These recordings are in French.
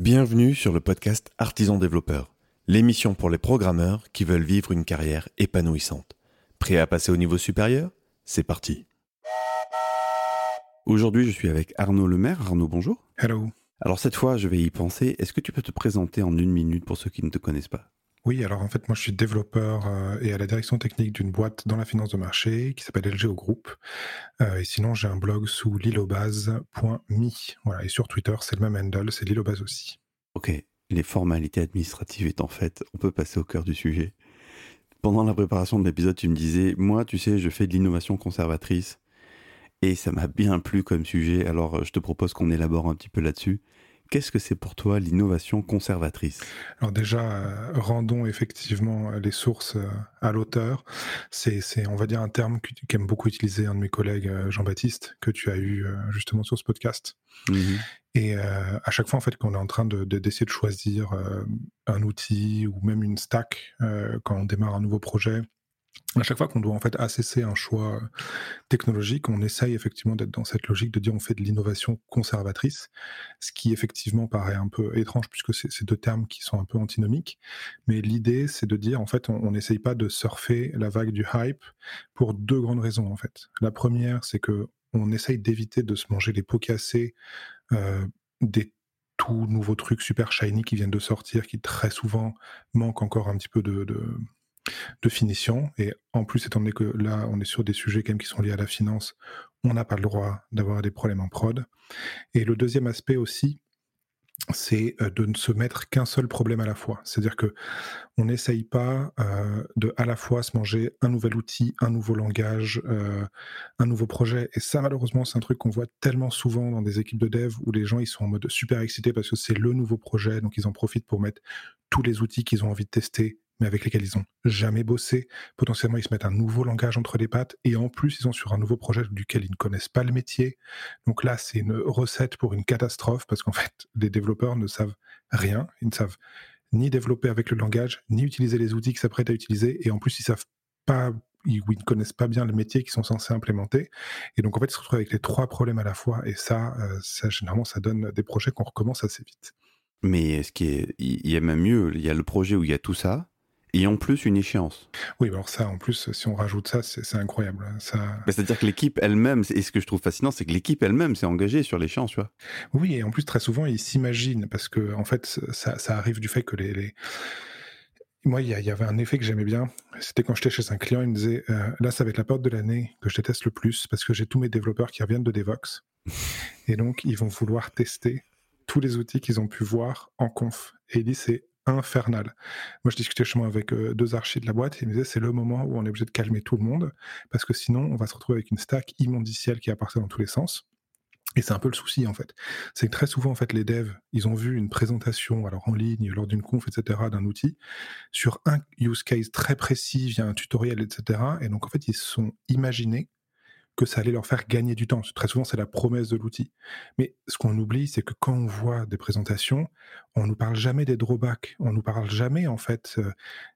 Bienvenue sur le podcast Artisan Développeur, l'émission pour les programmeurs qui veulent vivre une carrière épanouissante. Prêt à passer au niveau supérieur? C'est parti. Aujourd'hui, je suis avec Arnaud Lemaire. Arnaud, bonjour. Hello. Alors cette fois, je vais y penser. Est-ce que tu peux te présenter en une minute pour ceux qui ne te connaissent pas? Oui, alors en fait, moi je suis développeur euh, et à la direction technique d'une boîte dans la finance de marché qui s'appelle LGO Group. Euh, et sinon, j'ai un blog sous lilobase.me. Voilà, et sur Twitter, c'est le même handle, c'est lilobase aussi. Ok, les formalités administratives étant faites, on peut passer au cœur du sujet. Pendant la préparation de l'épisode, tu me disais, moi, tu sais, je fais de l'innovation conservatrice. Et ça m'a bien plu comme sujet, alors euh, je te propose qu'on élabore un petit peu là-dessus. Qu'est-ce que c'est pour toi l'innovation conservatrice? Alors déjà, euh, rendons effectivement les sources euh, à l'auteur. C'est, on va dire, un terme qu'aime beaucoup utiliser un de mes collègues, Jean-Baptiste, que tu as eu justement sur ce podcast. Mmh Et à chaque fois, en fait, qu'on est en train de, d'essayer de choisir un outil ou même une stack quand on démarre un nouveau projet, à chaque fois qu'on doit en fait assesser un choix euh, technologique, on essaye effectivement d'être dans cette logique de dire on fait de l'innovation conservatrice, ce qui effectivement paraît un peu étrange puisque c'est deux termes qui sont un peu antinomiques. Mais l'idée, c'est de dire en fait, on n'essaye pas de surfer la vague du hype pour deux grandes raisons en fait. La première, c'est que on essaye d'éviter de se manger les pots cassés euh, des tout nouveaux trucs super shiny qui viennent de sortir, qui très souvent manquent encore un petit peu de de finition. Et en plus, étant donné que là, on est sur des sujets quand même qui sont liés à la finance, on n'a pas le droit d'avoir des problèmes en prod. Et le deuxième aspect aussi, c'est euh, de ne se mettre qu'un seul problème à la fois. C'est-à-dire que on n'essaye pas euh, de à la fois se manger un nouvel outil, un nouveau langage, euh, un nouveau projet. Et ça, malheureusement, c'est un truc qu'on voit tellement souvent dans des équipes de dev où les gens ils sont en mode super excités parce que c'est le nouveau projet, donc ils en profitent pour mettre tous les outils qu'ils ont envie de tester mais avec lesquels ils ont jamais bossé. Potentiellement, ils se mettent un nouveau langage entre les pattes et en plus, ils sont sur un nouveau projet duquel ils ne connaissent pas le métier. Donc là, c'est une recette pour une catastrophe parce qu'en fait, les développeurs ne savent rien. Ils ne savent ni développer avec le langage, ni utiliser les outils qu'ils s'apprêtent à utiliser et en plus, ils savent pas ils, ne connaissent pas bien le métier qu'ils sont censés implémenter. Et donc, en fait, ils se retrouvent avec les trois problèmes à la fois. Et ça, euh, ça généralement, ça donne des projets qu'on recommence assez vite. Mais ce qui est, il y a même mieux, il y a le projet où il y a tout ça, et en plus une échéance. Oui, alors ça, en plus, si on rajoute ça, c'est incroyable. Hein. C'est-à-dire que l'équipe elle-même, et ce que je trouve fascinant, c'est que l'équipe elle-même s'est engagée sur l'échéance, tu vois. Oui, et en plus, très souvent, ils s'imaginent, parce que en fait, ça, ça, arrive du fait que les... les... Moi, il y, avait un effet que j'aimais bien. C'était quand j'étais chez un client, il me disait euh, Là, ça va être la porte de l'année que je déteste le plus parce que j'ai tous mes développeurs qui reviennent de Devox. et donc, ils vont vouloir tester tous les outils qu'ils ont pu voir en conf. Et il dit C'est infernal. Moi, je discutais justement avec euh, deux archis de la boîte et ils me disaient c'est le moment où on est obligé de calmer tout le monde parce que sinon, on va se retrouver avec une stack immondicielle qui apparaît dans tous les sens. Et c'est un peu le souci en fait. C'est que très souvent en fait les devs, ils ont vu une présentation alors en ligne, lors d'une conf, etc. d'un outil sur un use case très précis via un tutoriel, etc. Et donc en fait ils se sont imaginés que ça allait leur faire gagner du temps. Très souvent, c'est la promesse de l'outil. Mais ce qu'on oublie, c'est que quand on voit des présentations, on nous parle jamais des drawbacks. On nous parle jamais, en fait, euh,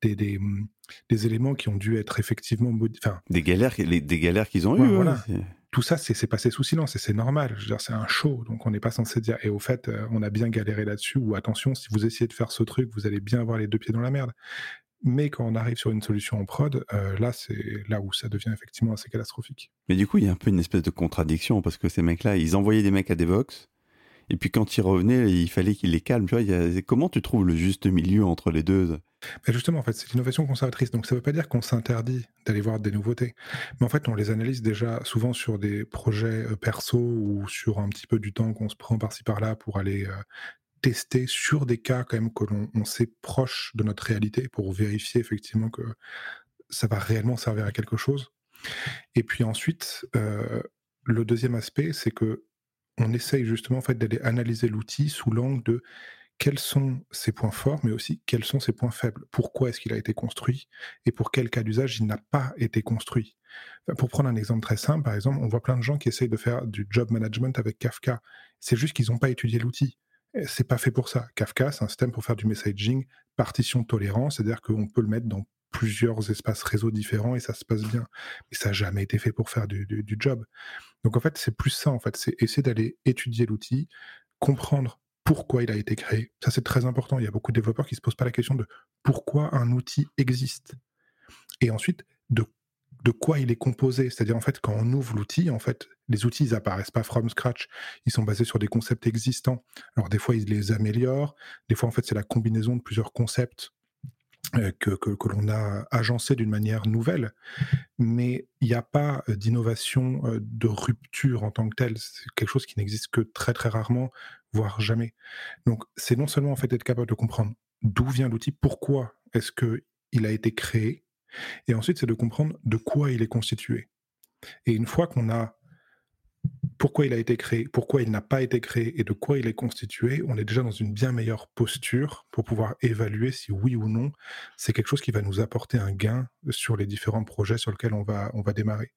des, des, mm, des, éléments qui ont dû être effectivement enfin des galères des galères qu'ils ont eues voilà. tout ça c'est passé sous silence et c'est normal je veux dire c'est un show donc on n'est pas censé dire et au fait euh, on a bien galéré là-dessus ou attention si vous essayez de faire ce truc vous allez bien avoir les deux pieds dans la merde mais quand on arrive sur une solution en prod, euh, là, c'est là où ça devient effectivement assez catastrophique. Mais du coup, il y a un peu une espèce de contradiction parce que ces mecs-là, ils envoyaient des mecs à Devox, et puis quand ils revenaient, il fallait qu'ils les calment. Tu vois, comment tu trouves le juste milieu entre les deux? Justement, en fait, c'est l'innovation conservatrice. Donc, ça ne veut pas dire qu'on s'interdit d'aller voir des nouveautés. Mais en fait, on les analyse déjà souvent sur des projets euh, perso ou sur un petit peu du temps qu'on se prend par-ci par-là pour aller euh, tester sur des cas quand même que l'on sait proche de notre réalité pour vérifier effectivement que ça va réellement servir à quelque chose. Et puis ensuite, euh, le deuxième aspect, c'est que on essaye justement en fait d'aller analyser l'outil sous l'angle de quels sont ses points forts, mais aussi quels sont ses points faibles. Pourquoi est-ce qu'il a été construit et pour quel cas d'usage il n'a pas été construit? pour prendre un exemple très simple, par exemple, on voit plein de gens qui essayent de faire du job management avec Kafka. C'est juste qu'ils n'ont pas étudié l'outil c'est pas fait pour ça. Kafka, c'est un système pour faire du messaging partition tolérant, c'est-à-dire qu'on peut le mettre dans plusieurs espaces réseau différents et ça se passe bien. Mais ça n'a jamais été fait pour faire du, job. Donc en fait, c'est plus ça, en fait. C'est essayer d'aller étudier l'outil, comprendre pourquoi il a été créé. Ça, c'est très important. Il y a beaucoup de développeurs qui ne se posent pas la question de pourquoi un outil existe. Et ensuite, de, de quoi il est composé. C'est-à-dire, en fait, quand on ouvre l'outil, en fait, les outils, ils apparaissent pas from scratch. Ils sont basés sur des concepts existants. Alors, des fois, ils les améliorent. Des fois, en fait, c'est la combinaison de plusieurs concepts euh, que, que, l'on a agencé d'une manière nouvelle, mais il n'y a pas euh, d'innovation euh, de rupture en tant que telle. C'est quelque chose qui n'existe que très très rarement, voire jamais. Donc c'est non seulement en fait être capable de comprendre d'où vient l'outil, pourquoi est-ce que il a été créé, et ensuite c'est de comprendre de quoi il est constitué. Et une fois qu'on a pourquoi il a été créé, pourquoi il n'a pas été créé et de quoi il est constitué, on est déjà dans une bien meilleure posture pour pouvoir évaluer si oui ou non c'est quelque chose qui va nous apporter un gain sur les différents projets sur lesquels on va, démarrer.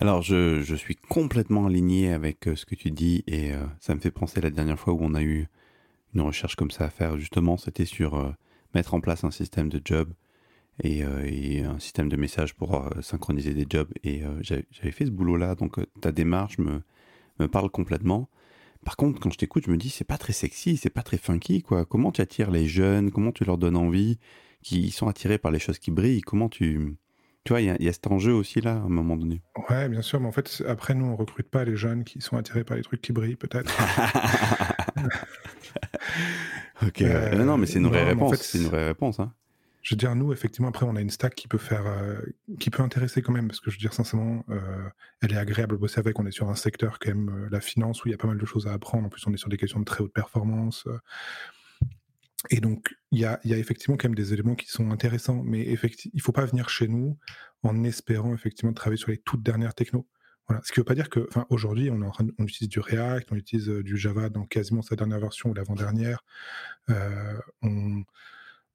Alors je, je suis complètement aligné avec euh, ce que tu dis et euh, ça me fait penser la dernière fois où on a eu une recherche comme ça à faire justement, c'était sur euh, mettre en place un système de job et, un système de messages pour synchroniser des jobs et j'avais fait ce boulot là donc ta démarche me me parle complètement. Par contre, quand je t'écoute, je me dis, c'est pas très sexy, c'est pas très funky, quoi. Comment tu attires les jeunes? Comment tu leur donnes envie? Qui sont attirés par les choses qui brillent? Comment tu. Tu vois, il y, a cet enjeu aussi là, à un moment donné. Ouais, bien sûr, mais en fait, après, nous, on recrute pas les jeunes qui sont attirés par les trucs qui brillent, peut-être. ok. Euh, non, mais c'est une vraie réponse. c'est une vraie réponse. Je veux dire, nous, effectivement, après, on a une stack qui peut faire, euh, qui peut intéresser quand même, parce que je veux dire, sincèrement, euh, elle est agréable à bosser avec. On est sur un secteur quand même, euh, la finance, où il y a pas mal de choses à apprendre. En plus, on est sur des questions de très haute performance. et donc, il y a, y a, effectivement quand même des éléments qui sont intéressants, mais effectivement, il faut pas venir chez nous en espérant effectivement travailler sur les toutes dernières technos. Voilà. Ce qui veut pas dire que, enfin, aujourd'hui, on, on utilise du React, on utilise du Java dans quasiment sa dernière version ou l'avant-dernière.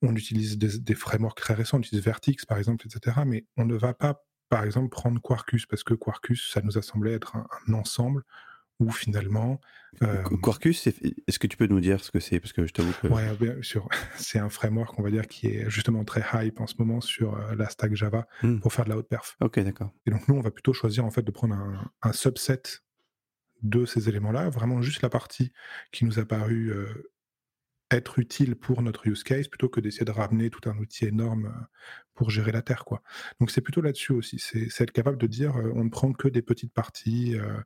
On utilise des, frameworks très récents, on utilise Vertix par exemple, etc. Mais on ne va pas, par exemple, prendre Quarkus parce que Quarkus, ça nous a semblé être un, ensemble où finalement. Euh, Quarkus, est-ce que tu peux nous dire ce que c'est? Parce que je t'avoue que. Oui, bien sûr. C'est un framework, on va dire, qui est justement très hype en ce moment sur euh, la stack Java hmm. pour faire de la haute perf. Ok, d'accord. Et donc, nous, on va plutôt choisir en fait de prendre un, subset de ces éléments-là, vraiment juste la partie qui nous a paru euh, être utile pour notre use case plutôt que d'essayer de ramener tout un outil énorme euh, pour gérer la Terre. Quoi. Donc c'est plutôt là-dessus aussi, c'est être capable de dire euh, on ne prend que des petites parties, euh,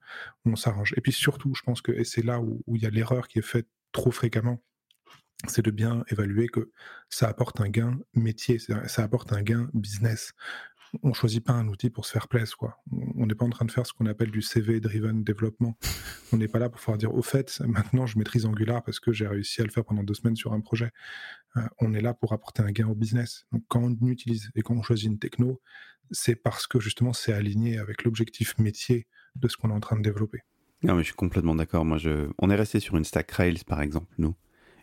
on s'arrange. Et puis surtout, je pense que, et c'est là où, où il y a l'erreur qui est faite trop fréquemment, c'est de bien évaluer que ça apporte un gain métier, ça apporte un gain business on choisit pas un outil pour se faire plaisir, quoi. On n'est pas en train de faire ce qu'on appelle du CV-driven développement. On n'est pas là pour pouvoir dire, au fait, maintenant je maîtrise Angular parce que j'ai réussi à le faire pendant deux semaines sur un projet. Euh, on est là pour apporter un gain au business. Donc quand on utilise et quand on choisit une techno, c'est parce que justement c'est aligné avec l'objectif métier de ce qu'on est en train de développer. Non, mais je suis complètement d'accord. Moi, on est resté sur une stack Rails, par exemple, nous,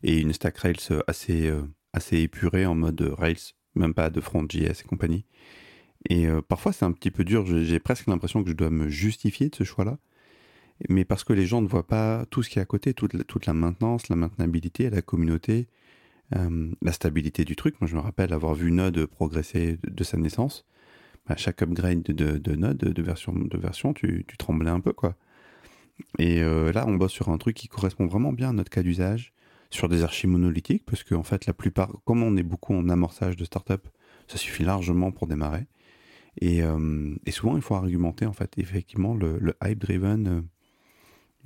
et une stack Rails assez, euh, assez épurée en mode Rails, même pas de front JS et compagnie. Et euh, parfois, c'est un petit peu dur. J'ai presque l'impression que je dois me justifier de ce choix-là. Mais parce que les gens ne voient pas tout ce qui est à côté, toute la, toute la maintenance, la maintenabilité, la communauté, euh, la stabilité du truc. Moi, je me rappelle avoir vu Node progresser de, sa naissance. À bah, chaque upgrade de, de, Node, de version, de version tu, tremblais un peu, quoi. Et euh, là, on bosse sur un truc qui correspond vraiment bien à notre cas d'usage, sur des archives monolithiques, parce qu'en fait, la plupart, comme on est beaucoup en amorçage de start-up, ça suffit largement pour démarrer. Euh, et, souvent, il faut argumenter, en fait. Effectivement, le, hype-driven euh,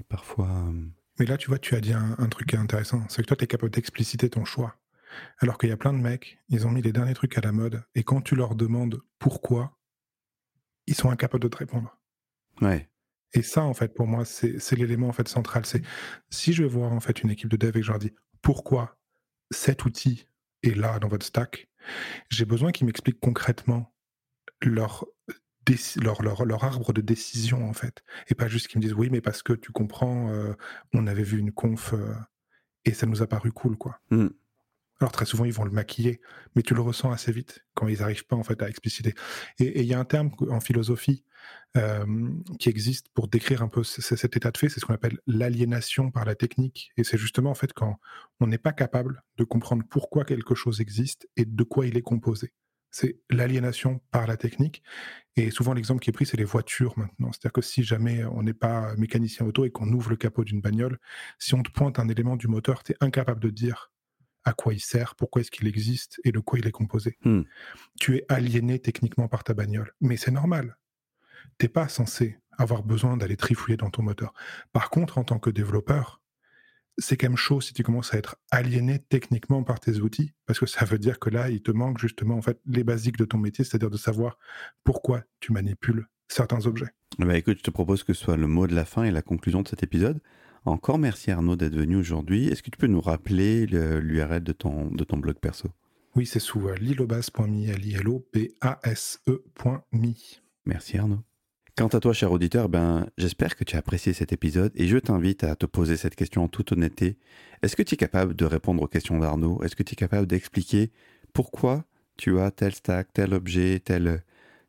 est parfois. Euh, Mais là, tu vois, tu as dit un, truc intéressant. C'est que toi, tu es capable d'expliciter ton choix. Alors qu'il y a plein de mecs, ils ont mis les derniers trucs à la mode. Et quand tu leur demandes pourquoi, ils sont incapables de te répondre. Ouais. Et ça, en fait, pour moi, c'est l'élément en fait central. C'est si je vais voir en fait une équipe de dev et que je leur dis pourquoi cet outil est là dans votre stack, j'ai besoin qu'ils m'expliquent concrètement leur, leur, leur, leur, arbre de décision, en fait. Et pas juste qu'ils me disent, oui, mais parce que tu comprends, euh, on avait vu une conf euh, et ça nous a paru cool, quoi. Mm. Alors très souvent, ils vont le maquiller, mais tu le ressens assez vite quand ils n'arrivent pas en fait à expliciter. Et il y a un terme en philosophie euh, qui existe pour décrire un peu cet état de fait, c'est ce qu'on appelle l'aliénation par la technique. Et c'est justement en fait quand on n'est pas capable de comprendre pourquoi quelque chose existe et de quoi il est composé. C'est l'aliénation par la technique. Et souvent, l'exemple qui est pris, c'est les voitures maintenant. C'est-à-dire que si jamais on n'est pas mécanicien auto et qu'on ouvre le capot d'une bagnole, si on te pointe un élément du moteur, tu es incapable de dire à quoi il sert, pourquoi est-ce qu'il existe et de quoi il est composé. Hmm. Tu es aliéné techniquement par ta bagnole. Mais c'est normal. T'es pas censé avoir besoin d'aller trifouiller dans ton moteur. Par contre, en tant que développeur, c'est quand même chaud si tu commences à être aliéné techniquement par tes outils, parce que ça veut dire que là, il te manque justement en fait les basiques de ton métier, c'est-à-dire de savoir pourquoi tu manipules certains objets. Bah écoute, je te propose que ce soit le mot de la fin et la conclusion de cet épisode. Encore merci Arnaud d'être venu aujourd'hui. Est-ce que tu peux nous rappeler l'URL de ton, de ton blog perso? Oui, c'est sous euh, lilobas.me, l i l o b a s e.me. Merci Arnaud. Quant à toi, cher auditeur, ben, j'espère que tu as apprécié cet épisode et je t'invite à te poser cette question en toute honnêteté. Est-ce que tu es capable de répondre aux questions d'Arnaud? Est-ce que tu es capable d'expliquer pourquoi tu as tel stack, tel objet, tel,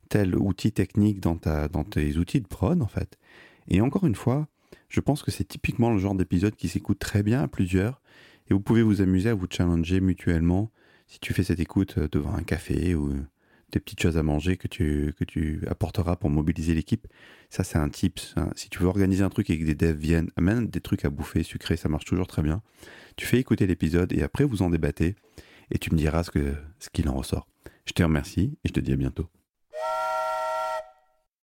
tel outil technique dans, tes outils de prod, en fait? Et encore une fois, je pense que c'est typiquement le genre d'épisode qui s'écoute très bien à plusieurs et vous pouvez vous amuser à vous challenger mutuellement si tu fais cette écoute devant un café ou des petites choses à manger que tu, que tu apporteras pour mobiliser l'équipe. Ça, c'est un tips. Hein. Si tu veux organiser un truc et que des devs viennent, amène des trucs à bouffer, sucrés, ça marche toujours très bien. Tu fais écouter l'épisode et après vous en débattez et tu me diras ce qu'il ce qu'il en ressort. Je te remercie et je te dis à bientôt.